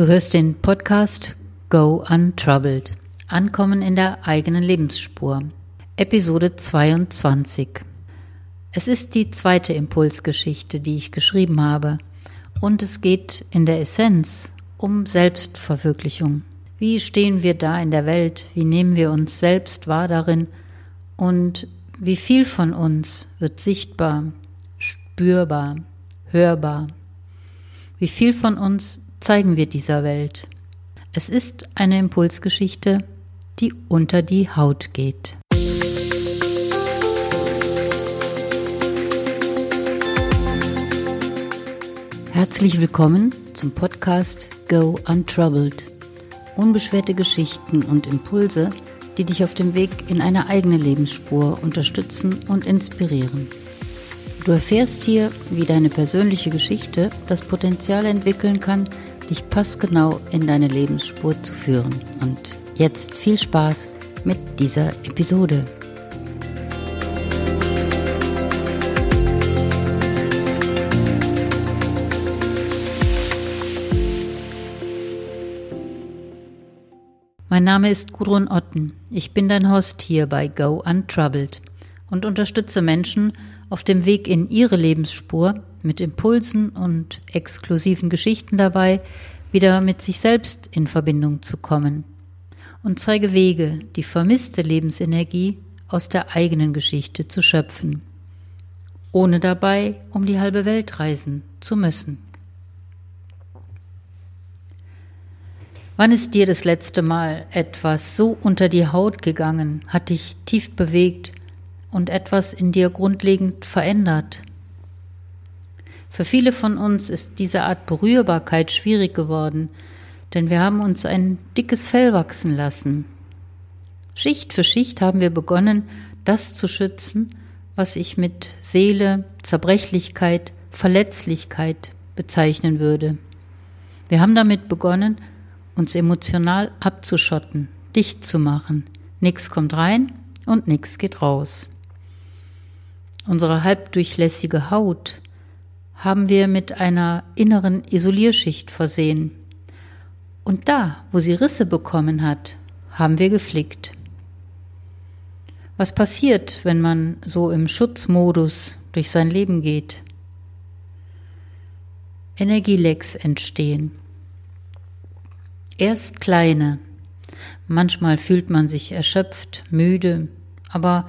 Du hörst den Podcast Go Untroubled. Ankommen in der eigenen Lebensspur. Episode 22. Es ist die zweite Impulsgeschichte, die ich geschrieben habe. Und es geht in der Essenz um Selbstverwirklichung. Wie stehen wir da in der Welt? Wie nehmen wir uns selbst wahr darin? Und wie viel von uns wird sichtbar, spürbar, hörbar? Wie viel von uns zeigen wir dieser Welt? Es ist eine Impulsgeschichte, die unter die Haut geht. Herzlich willkommen zum Podcast Go Untroubled. Unbeschwerte Geschichten und Impulse, die dich auf dem Weg in eine eigene Lebensspur unterstützen und inspirieren. Du erfährst hier, wie deine persönliche Geschichte das Potenzial entwickeln kann, dich passgenau in deine Lebensspur zu führen. Und jetzt viel Spaß mit dieser Episode. Mein Name ist Gudrun Otten. Ich bin dein Host hier bei Go Untroubled und unterstütze Menschen auf dem Weg in ihre Lebensspur mit Impulsen und exklusiven Geschichten dabei, wieder mit sich selbst in Verbindung zu kommen und zeige Wege, die vermisste Lebensenergie aus der eigenen Geschichte zu schöpfen, ohne dabei um die halbe Welt reisen zu müssen. Wann ist dir das letzte Mal etwas so unter die Haut gegangen, hat dich tief bewegt und etwas in dir grundlegend verändert? Für viele von uns ist diese Art Berührbarkeit schwierig geworden, denn wir haben uns ein dickes Fell wachsen lassen. Schicht für Schicht haben wir begonnen, das zu schützen, was ich mit Seele, Zerbrechlichkeit, Verletzlichkeit bezeichnen würde. Wir haben damit begonnen, uns emotional abzuschotten, dicht zu machen. Nix kommt rein und nix geht raus. Unsere halbdurchlässige Haut haben wir mit einer inneren Isolierschicht versehen. Und da, wo sie Risse bekommen hat, haben wir geflickt. Was passiert, wenn man so im Schutzmodus durch sein Leben geht? Energielecks entstehen. Erst kleine. Manchmal fühlt man sich erschöpft, müde, aber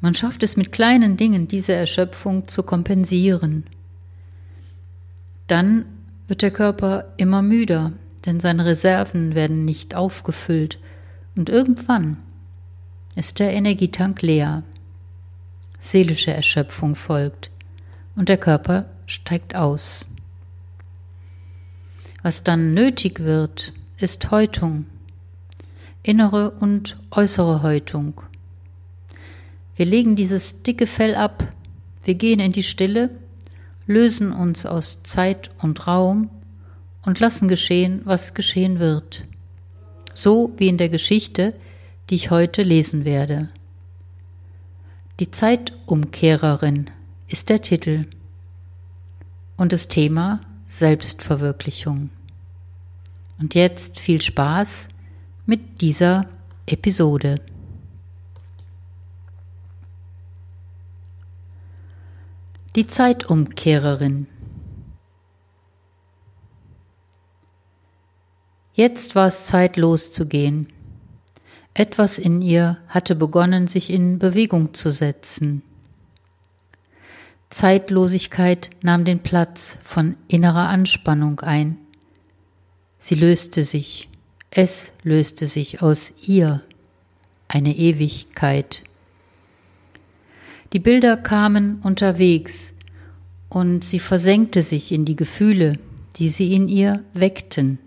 man schafft es mit kleinen Dingen, diese Erschöpfung zu kompensieren. Dann wird der Körper immer müder, denn seine Reserven werden nicht aufgefüllt und irgendwann ist der Energietank leer. Seelische Erschöpfung folgt und der Körper steigt aus. Was dann nötig wird, ist Häutung, innere und äußere Häutung. Wir legen dieses dicke Fell ab, wir gehen in die Stille, lösen uns aus Zeit und Raum und lassen geschehen, was geschehen wird. So wie in der Geschichte, die ich heute lesen werde. Die Zeitumkehrerin ist der Titel und das Thema Selbstverwirklichung. Und jetzt viel Spaß mit dieser Episode. Die Zeitumkehrerin. Jetzt war es Zeit loszugehen. Etwas in ihr hatte begonnen, sich in Bewegung zu setzen. Zeitlosigkeit nahm den Platz von innerer Anspannung ein. Sie löste sich, es löste sich aus ihr, eine Ewigkeit. Die Bilder kamen unterwegs, und sie versenkte sich in die Gefühle, die sie in ihr weckten.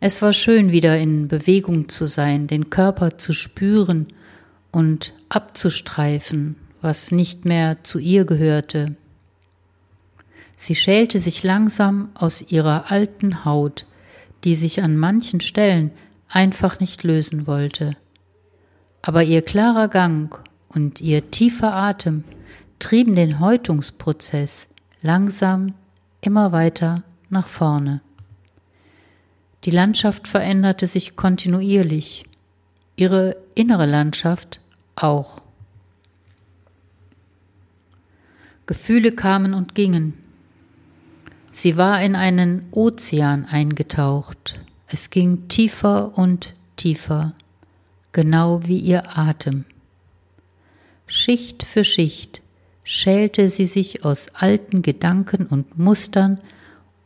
Es war schön, wieder in Bewegung zu sein, den Körper zu spüren und abzustreifen, was nicht mehr zu ihr gehörte. Sie schälte sich langsam aus ihrer alten Haut, die sich an manchen Stellen einfach nicht lösen wollte. Aber ihr klarer Gang und ihr tiefer Atem trieben den Häutungsprozess langsam immer weiter nach vorne. Die Landschaft veränderte sich kontinuierlich, ihre innere Landschaft auch. Gefühle kamen und gingen. Sie war in einen Ozean eingetaucht. Es ging tiefer und tiefer, genau wie ihr Atem. Schicht für Schicht schälte sie sich aus alten Gedanken und Mustern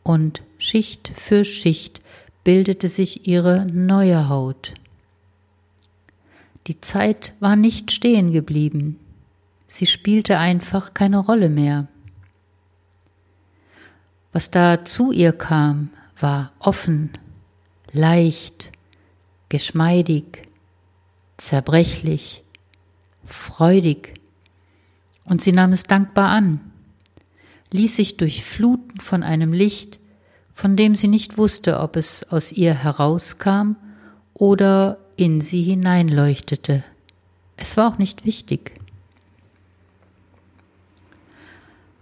und Schicht für Schicht bildete sich ihre neue Haut. Die Zeit war nicht stehen geblieben, sie spielte einfach keine Rolle mehr. Was da zu ihr kam, war offen, leicht, geschmeidig, zerbrechlich, freudig, und sie nahm es dankbar an, ließ sich durchfluten von einem Licht, von dem sie nicht wusste, ob es aus ihr herauskam oder in sie hineinleuchtete. Es war auch nicht wichtig.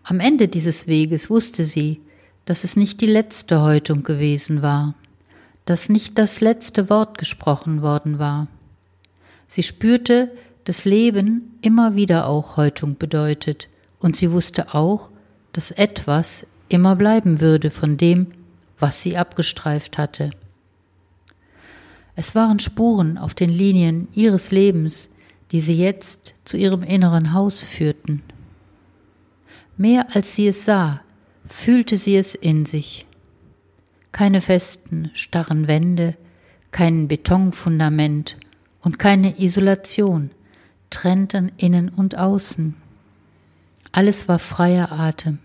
Am Ende dieses Weges wusste sie, dass es nicht die letzte Häutung gewesen war, dass nicht das letzte Wort gesprochen worden war. Sie spürte, dass Leben immer wieder auch Häutung bedeutet, und sie wusste auch, dass etwas immer bleiben würde von dem, was sie abgestreift hatte. Es waren Spuren auf den Linien ihres Lebens, die sie jetzt zu ihrem inneren Haus führten. Mehr als sie es sah, fühlte sie es in sich. Keine festen, starren Wände, kein Betonfundament und keine Isolation trennten innen und außen. Alles war freier Atem.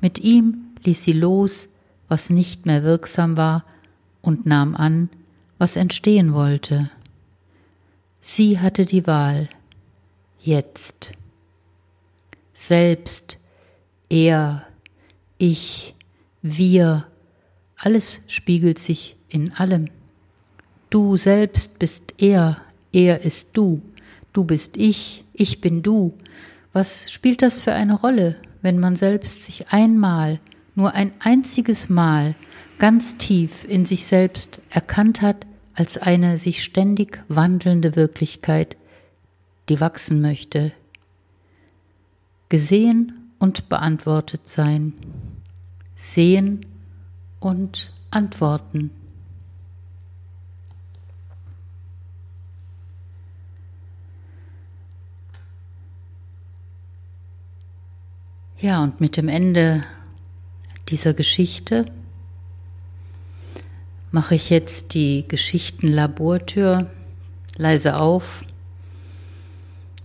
Mit ihm ließ sie los, was nicht mehr wirksam war, und nahm an, was entstehen wollte. Sie hatte die Wahl. Jetzt. Selbst, er, ich, wir, alles spiegelt sich in allem. Du selbst bist er, er ist du, du bist ich, ich bin du. Was spielt das für eine Rolle, wenn man selbst sich einmal, nur ein einziges Mal, ganz tief in sich selbst erkannt hat als eine sich ständig wandelnde Wirklichkeit, die wachsen möchte. Gesehen und beantwortet sein sehen und antworten. Ja, und mit dem Ende dieser Geschichte mache ich jetzt die Geschichtenlabortür leise auf.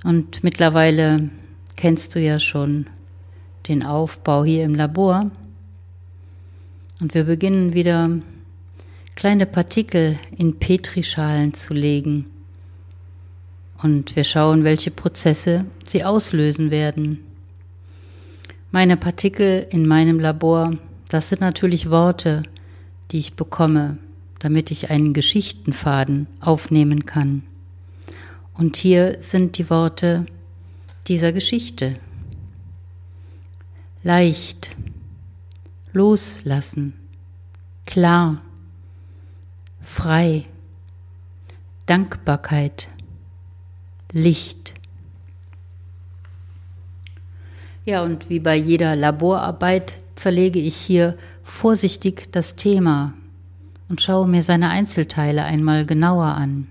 Und mittlerweile kennst du ja schon den Aufbau hier im Labor. Und wir beginnen wieder kleine Partikel in Petrischalen zu legen. Und wir schauen, welche Prozesse sie auslösen werden. Meine Partikel in meinem Labor, das sind natürlich Worte, die ich bekomme, damit ich einen Geschichtenfaden aufnehmen kann. Und hier sind die Worte dieser Geschichte. Leicht, loslassen, klar, frei, Dankbarkeit, Licht. Ja, und wie bei jeder Laborarbeit zerlege ich hier vorsichtig das Thema und schaue mir seine Einzelteile einmal genauer an.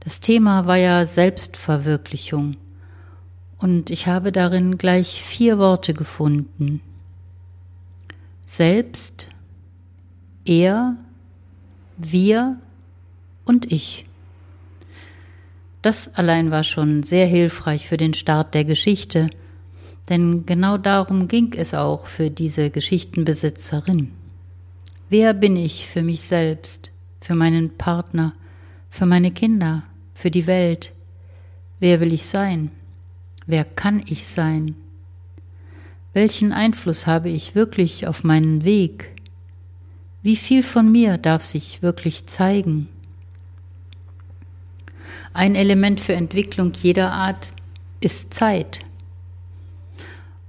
Das Thema war ja Selbstverwirklichung und ich habe darin gleich vier Worte gefunden, selbst, er, wir und ich. Das allein war schon sehr hilfreich für den Start der Geschichte, denn genau darum ging es auch für diese Geschichtenbesitzerin. Wer bin ich für mich selbst, für meinen Partner, für meine Kinder, für die Welt? Wer will ich sein? Wer kann ich sein? Welchen Einfluss habe ich wirklich auf meinen Weg? Wie viel von mir darf sich wirklich zeigen? Ein Element für Entwicklung jeder Art ist Zeit.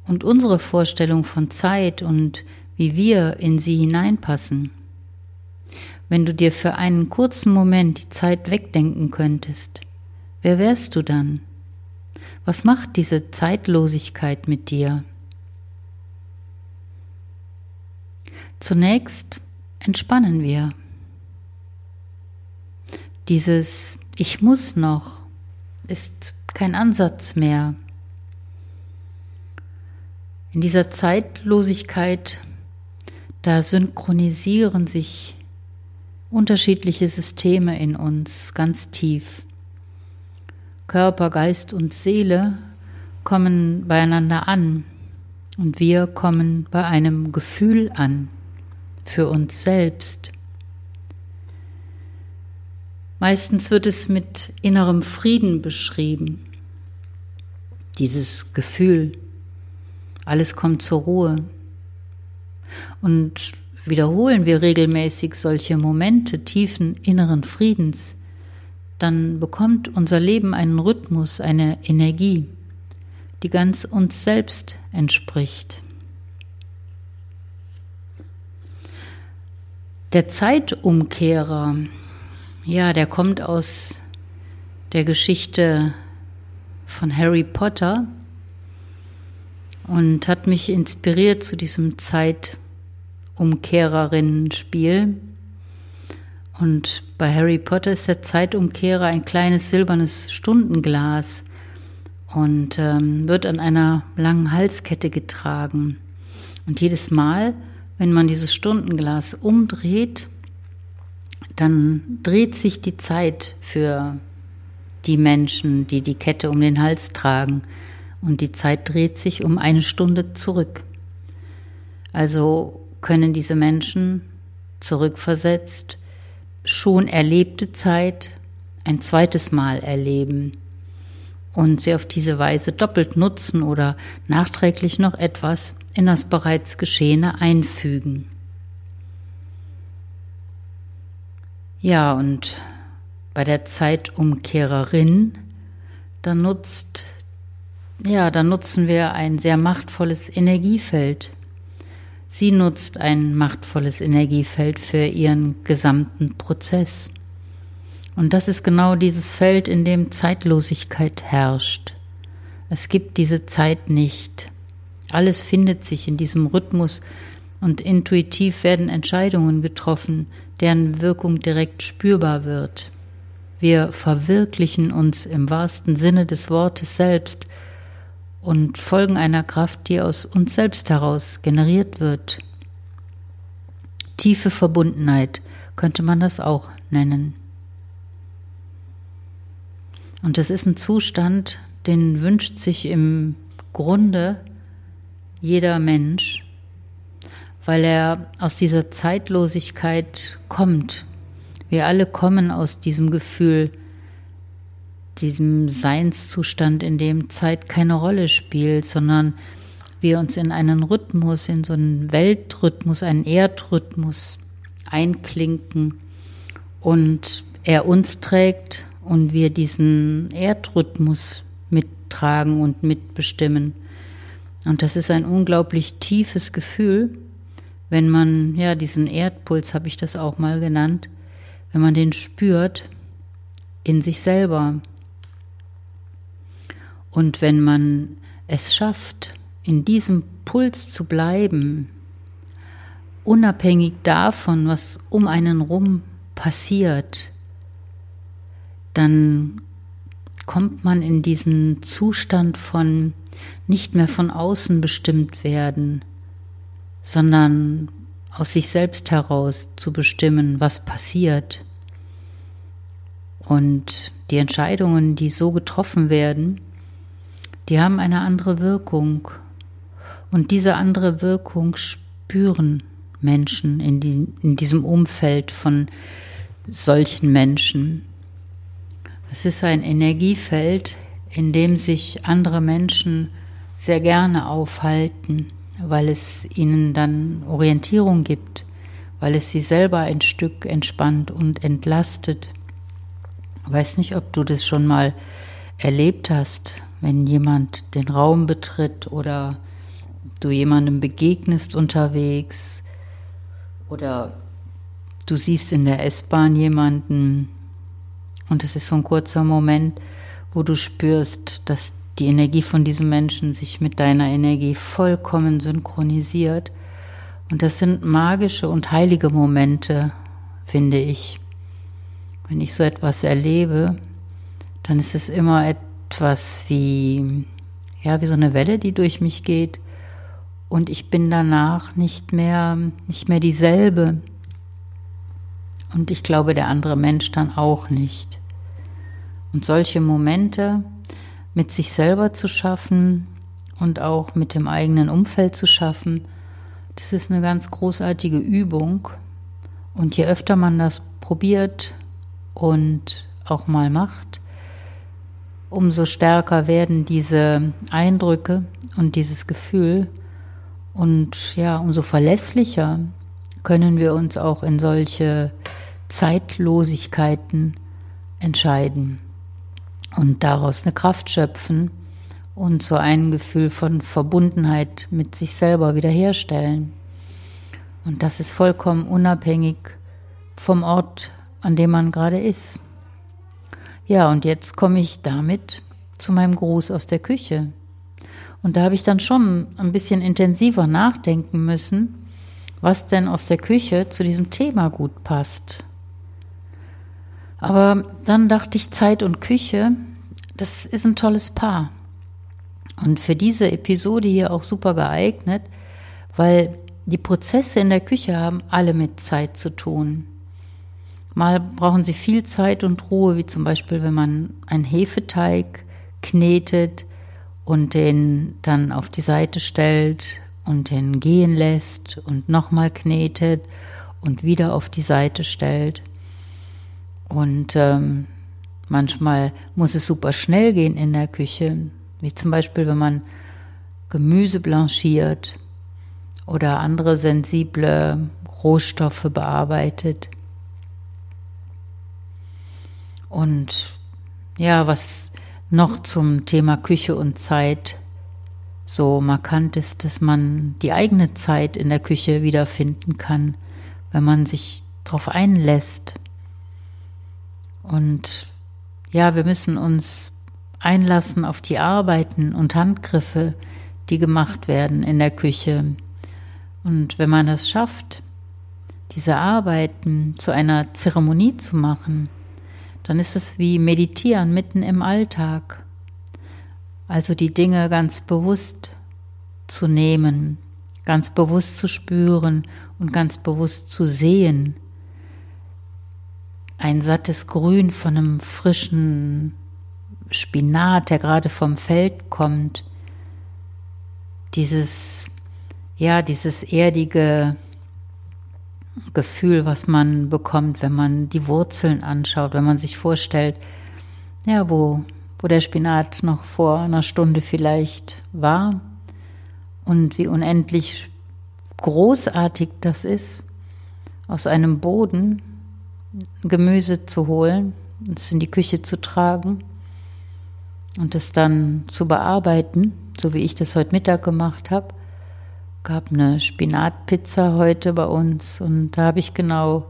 Und unsere Vorstellung von Zeit und wie wir in sie hineinpassen. Wenn du dir für einen kurzen Moment die Zeit wegdenken könntest, wer wärst du dann? Was macht diese Zeitlosigkeit mit dir? Zunächst entspannen wir. Dieses Ich muss noch ist kein Ansatz mehr. In dieser Zeitlosigkeit, da synchronisieren sich unterschiedliche Systeme in uns ganz tief. Körper, Geist und Seele kommen beieinander an und wir kommen bei einem Gefühl an für uns selbst. Meistens wird es mit innerem Frieden beschrieben, dieses Gefühl, alles kommt zur Ruhe. Und wiederholen wir regelmäßig solche Momente tiefen inneren Friedens, dann bekommt unser Leben einen Rhythmus, eine Energie, die ganz uns selbst entspricht. Der Zeitumkehrer, ja, der kommt aus der Geschichte von Harry Potter und hat mich inspiriert zu diesem Zeitumkehrerinnen-Spiel. Und bei Harry Potter ist der Zeitumkehrer ein kleines silbernes Stundenglas und ähm, wird an einer langen Halskette getragen. Und jedes Mal, wenn man dieses Stundenglas umdreht, dann dreht sich die Zeit für die Menschen, die die Kette um den Hals tragen. Und die Zeit dreht sich um eine Stunde zurück. Also können diese Menschen zurückversetzt schon erlebte Zeit ein zweites Mal erleben und sie auf diese Weise doppelt nutzen oder nachträglich noch etwas in das bereits Geschehene einfügen. Ja, und bei der Zeitumkehrerin, da nutzt, ja, da nutzen wir ein sehr machtvolles Energiefeld. Sie nutzt ein machtvolles Energiefeld für ihren gesamten Prozess. Und das ist genau dieses Feld, in dem Zeitlosigkeit herrscht. Es gibt diese Zeit nicht. Alles findet sich in diesem Rhythmus und intuitiv werden Entscheidungen getroffen, deren Wirkung direkt spürbar wird. Wir verwirklichen uns im wahrsten Sinne des Wortes selbst und folgen einer Kraft, die aus uns selbst heraus generiert wird. Tiefe Verbundenheit könnte man das auch nennen. Und es ist ein Zustand, den wünscht sich im Grunde jeder Mensch, weil er aus dieser Zeitlosigkeit kommt. Wir alle kommen aus diesem Gefühl, diesem Seinszustand, in dem Zeit keine Rolle spielt, sondern wir uns in einen Rhythmus, in so einen Weltrhythmus, einen Erdrhythmus einklinken und er uns trägt und wir diesen Erdrhythmus mittragen und mitbestimmen. Und das ist ein unglaublich tiefes Gefühl, wenn man, ja, diesen Erdpuls habe ich das auch mal genannt, wenn man den spürt in sich selber. Und wenn man es schafft, in diesem Puls zu bleiben, unabhängig davon, was um einen rum passiert, dann kommt man in diesen Zustand von nicht mehr von außen bestimmt werden, sondern aus sich selbst heraus zu bestimmen, was passiert. Und die Entscheidungen, die so getroffen werden, die haben eine andere Wirkung. Und diese andere Wirkung spüren Menschen in, die, in diesem Umfeld von solchen Menschen. Es ist ein Energiefeld, in dem sich andere Menschen sehr gerne aufhalten, weil es ihnen dann Orientierung gibt, weil es sie selber ein Stück entspannt und entlastet. Ich weiß nicht, ob du das schon mal erlebt hast, wenn jemand den Raum betritt oder du jemandem begegnest unterwegs oder du siehst in der S-Bahn jemanden und es ist so ein kurzer Moment, wo du spürst, dass die Energie von diesem Menschen sich mit deiner Energie vollkommen synchronisiert. Und das sind magische und heilige Momente, finde ich. Wenn ich so etwas erlebe, dann ist es immer etwas wie, ja, wie so eine Welle, die durch mich geht. Und ich bin danach nicht mehr, nicht mehr dieselbe. Und ich glaube, der andere Mensch dann auch nicht. Und solche Momente mit sich selber zu schaffen und auch mit dem eigenen Umfeld zu schaffen, das ist eine ganz großartige Übung. Und je öfter man das probiert und auch mal macht, umso stärker werden diese Eindrücke und dieses Gefühl und ja, umso verlässlicher können wir uns auch in solche Zeitlosigkeiten entscheiden und daraus eine Kraft schöpfen und so ein Gefühl von Verbundenheit mit sich selber wiederherstellen. Und das ist vollkommen unabhängig vom Ort, an dem man gerade ist. Ja, und jetzt komme ich damit zu meinem Gruß aus der Küche. Und da habe ich dann schon ein bisschen intensiver nachdenken müssen, was denn aus der Küche zu diesem Thema gut passt. Aber dann dachte ich, Zeit und Küche, das ist ein tolles Paar. Und für diese Episode hier auch super geeignet, weil die Prozesse in der Küche haben alle mit Zeit zu tun. Mal brauchen sie viel Zeit und Ruhe, wie zum Beispiel, wenn man einen Hefeteig knetet und den dann auf die Seite stellt und den gehen lässt und nochmal knetet und wieder auf die Seite stellt. Und ähm, manchmal muss es super schnell gehen in der Küche, wie zum Beispiel, wenn man Gemüse blanchiert oder andere sensible Rohstoffe bearbeitet. Und ja, was noch zum Thema Küche und Zeit so markant ist, dass man die eigene Zeit in der Küche wiederfinden kann, wenn man sich darauf einlässt. Und ja, wir müssen uns einlassen auf die Arbeiten und Handgriffe, die gemacht werden in der Küche. Und wenn man es schafft, diese Arbeiten zu einer Zeremonie zu machen, dann ist es wie Meditieren mitten im Alltag. Also die Dinge ganz bewusst zu nehmen, ganz bewusst zu spüren und ganz bewusst zu sehen. Ein sattes Grün von einem frischen Spinat, der gerade vom Feld kommt. Dieses, ja, dieses erdige Gefühl, was man bekommt, wenn man die Wurzeln anschaut, wenn man sich vorstellt, ja, wo, wo der Spinat noch vor einer Stunde vielleicht war und wie unendlich großartig das ist, aus einem Boden Gemüse zu holen, es in die Küche zu tragen und es dann zu bearbeiten, so wie ich das heute Mittag gemacht habe gab eine Spinatpizza heute bei uns und da habe ich genau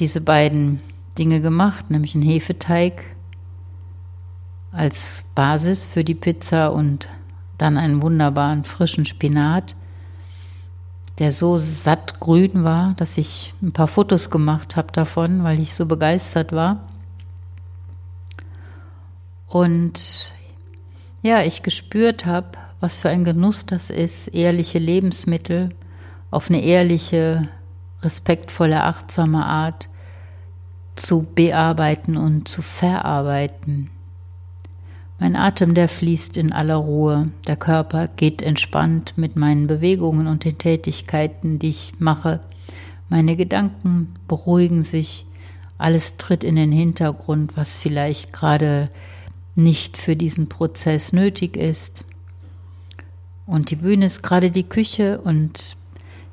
diese beiden Dinge gemacht, nämlich einen Hefeteig als Basis für die Pizza und dann einen wunderbaren frischen Spinat, der so sattgrün war, dass ich ein paar Fotos gemacht habe davon, weil ich so begeistert war. Und ja, ich gespürt habe, was für ein Genuss das ist, ehrliche Lebensmittel auf eine ehrliche, respektvolle, achtsame Art zu bearbeiten und zu verarbeiten. Mein Atem, der fließt in aller Ruhe, der Körper geht entspannt mit meinen Bewegungen und den Tätigkeiten, die ich mache. Meine Gedanken beruhigen sich, alles tritt in den Hintergrund, was vielleicht gerade nicht für diesen Prozess nötig ist. Und die Bühne ist gerade die Küche und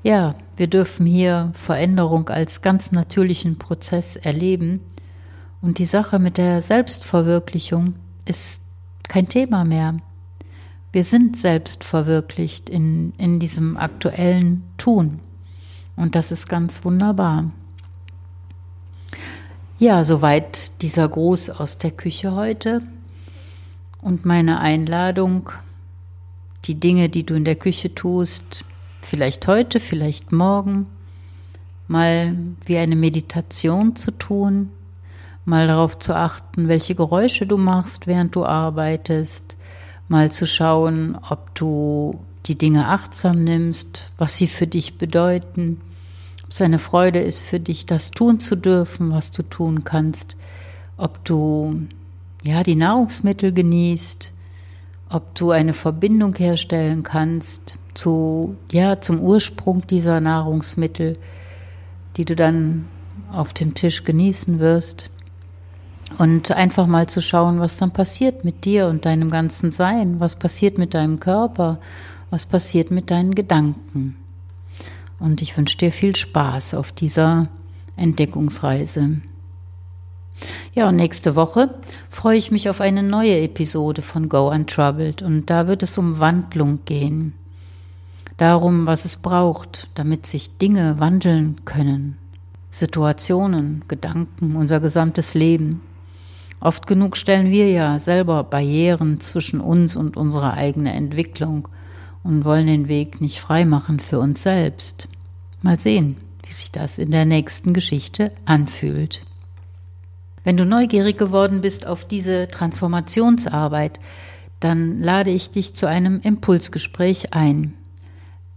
ja, wir dürfen hier Veränderung als ganz natürlichen Prozess erleben. Und die Sache mit der Selbstverwirklichung ist kein Thema mehr, Wir sind selbst verwirklicht in, in diesem aktuellen Tun. Und das ist ganz wunderbar. Ja, soweit dieser Gruß aus der Küche heute und meine Einladung, die Dinge, die du in der Küche tust, vielleicht heute, vielleicht morgen, mal wie eine Meditation zu tun, mal darauf zu achten, welche Geräusche du machst, während du arbeitest, mal zu schauen, ob du die Dinge achtsam nimmst, was sie für dich bedeuten, ob es eine Freude ist für dich, das tun zu dürfen, was du tun kannst, ob du ja die Nahrungsmittel genießt, ob du eine Verbindung herstellen kannst zu ja zum Ursprung dieser Nahrungsmittel, die du dann auf dem Tisch genießen wirst. Und einfach mal zu schauen, was dann passiert mit dir und deinem ganzen Sein, was passiert mit deinem Körper, was passiert mit deinen Gedanken. Und ich wünsche dir viel Spaß auf dieser Entdeckungsreise. Ja, und nächste Woche freue ich mich auf eine neue Episode von Go Untroubled und da wird es um Wandlung gehen. Darum, was es braucht, damit sich Dinge wandeln können. Situationen, Gedanken, unser gesamtes Leben. Oft genug stellen wir ja selber Barrieren zwischen uns und unserer eigenen Entwicklung und wollen den Weg nicht freimachen für uns selbst. Mal sehen, wie sich das in der nächsten Geschichte anfühlt. Wenn du neugierig geworden bist auf diese Transformationsarbeit, dann lade ich dich zu einem Impulsgespräch ein.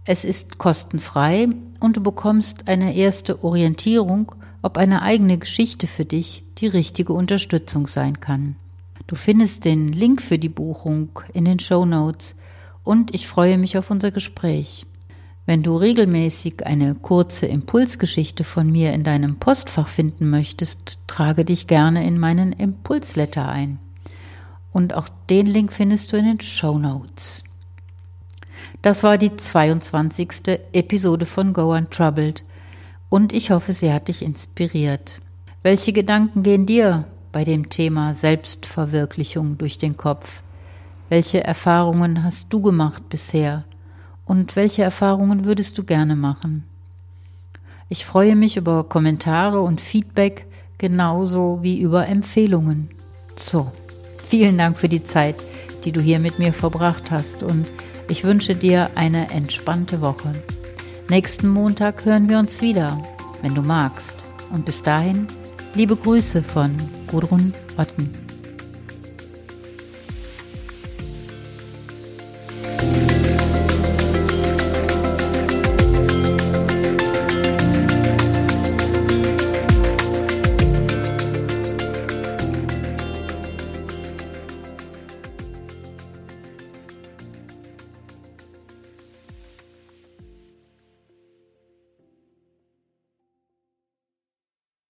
Es ist kostenfrei und du bekommst eine erste Orientierung ob eine eigene Geschichte für dich die richtige Unterstützung sein kann. Du findest den Link für die Buchung in den Show Notes und ich freue mich auf unser Gespräch. Wenn du regelmäßig eine kurze Impulsgeschichte von mir in deinem Postfach finden möchtest, trage dich gerne in meinen Impulsletter ein. Und auch den Link findest du in den Show Notes. Das war die 22. Episode von Go Untroubled und ich hoffe, sie hat dich inspiriert. Welche Gedanken gehen dir bei dem Thema Selbstverwirklichung durch den Kopf? Welche Erfahrungen hast du gemacht bisher? Und welche Erfahrungen würdest du gerne machen? Ich freue mich über Kommentare und Feedback genauso wie über Empfehlungen. So, vielen Dank für die Zeit, die du hier mit mir verbracht hast und ich wünsche dir eine entspannte Woche. Nächsten Montag hören wir uns wieder, wenn du magst. Und bis dahin, liebe Grüße von Gudrun Otten.